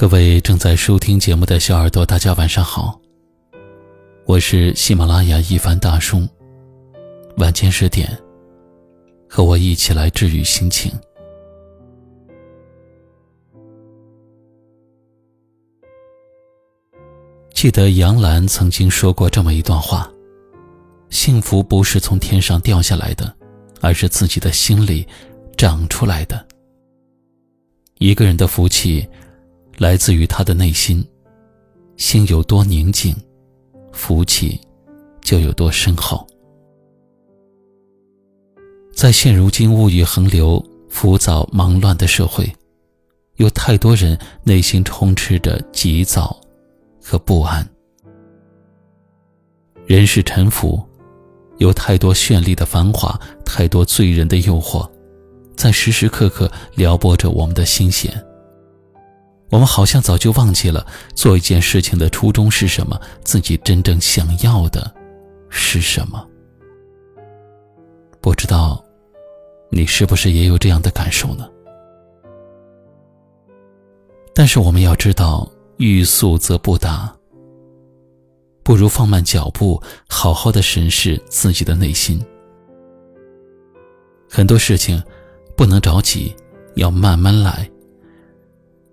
各位正在收听节目的小耳朵，大家晚上好。我是喜马拉雅一凡大叔。晚间十点，和我一起来治愈心情。记得杨澜曾经说过这么一段话：幸福不是从天上掉下来的，而是自己的心里长出来的。一个人的福气。来自于他的内心，心有多宁静，福气就有多深厚。在现如今物欲横流、浮躁忙乱的社会，有太多人内心充斥着急躁和不安。人世沉浮，有太多绚丽的繁华，太多醉人的诱惑，在时时刻刻撩拨着我们的心弦。我们好像早就忘记了做一件事情的初衷是什么，自己真正想要的是什么。不知道，你是不是也有这样的感受呢？但是我们要知道，欲速则不达，不如放慢脚步，好好的审视自己的内心。很多事情不能着急，要慢慢来。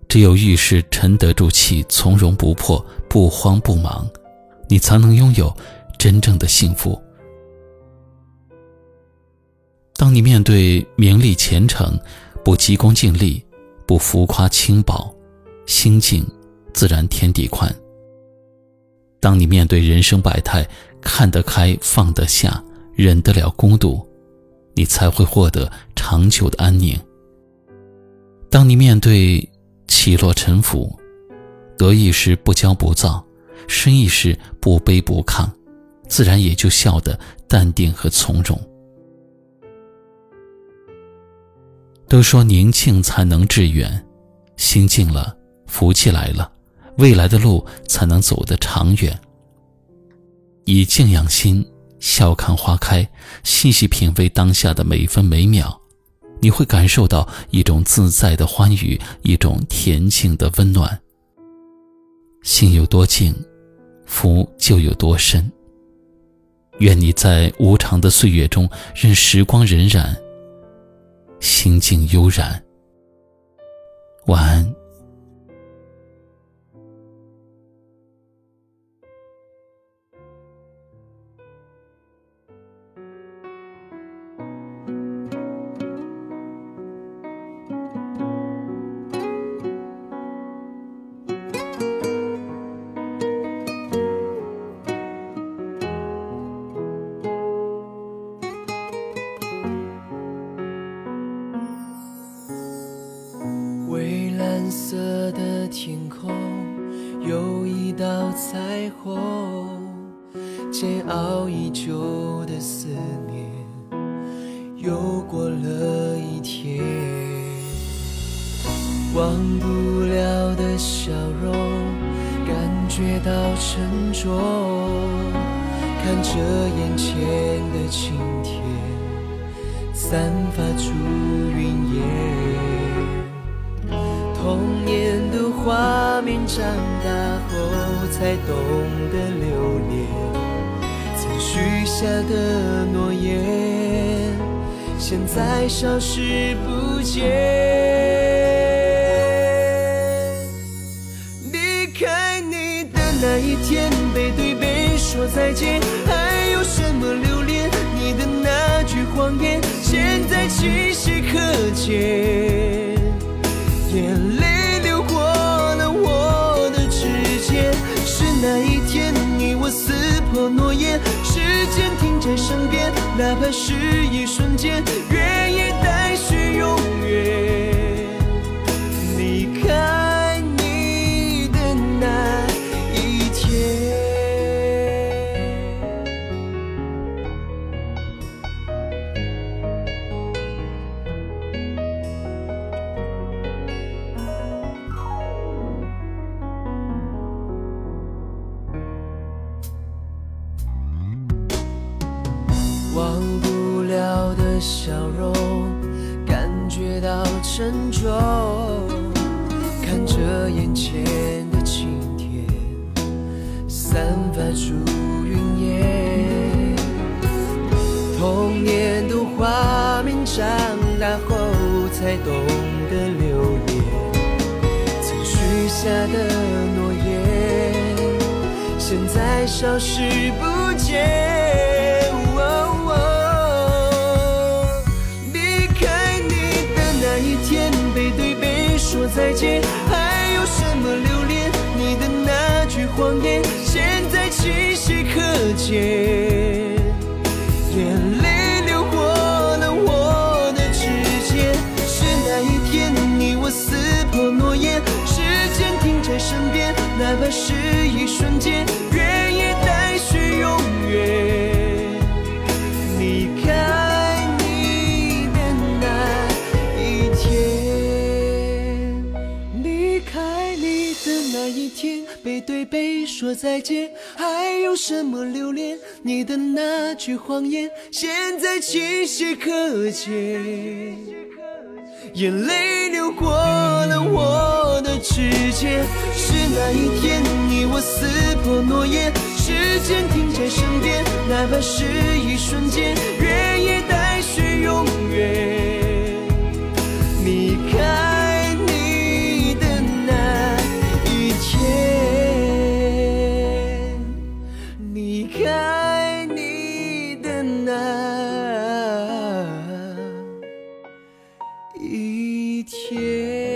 只有遇事沉得住气，从容不迫，不慌不忙，你才能拥有真正的幸福。当你面对名利前程，不急功近利，不浮夸轻薄，心境自然天地宽。当你面对人生百态，看得开，放得下，忍得了孤独，你才会获得长久的安宁。当你面对……起落沉浮，得意时不骄不躁，失意时不卑不亢，自然也就笑得淡定和从容。都说宁静才能致远，心静了，福气来了，未来的路才能走得长远。以静养心，笑看花开，细细品味当下的每分每秒。你会感受到一种自在的欢愉，一种恬静的温暖。心有多静，福就有多深。愿你在无常的岁月中，任时光荏苒，心境悠然。晚安。有一道彩虹，煎熬已久的思念又过了一天，忘不了的笑容，感觉到沉重，看着眼前的晴天散发出云烟。童年的画面，长大后才懂得留恋。曾许下的诺言，现在消失不见。时间停在身边，哪怕是一瞬间，忘不了的笑容，感觉到沉重，看着眼前的晴天散发出云烟。童年的画面，长大后才懂得留恋。曾许下的诺言，现在消失不见。再见，还有什么留恋？你的那句谎言，现在清晰可见。眼泪流过了我的指尖，是那一天你我撕破诺言，时间停在身边，哪怕是一瞬间，的那一天，背对背说再见，还有什么留恋？你的那句谎言，现在清晰可见。眼泪流过了我的指尖，是那一天你我撕破诺言，时间停在身边，哪怕是一瞬间，愿意带去永远。一天。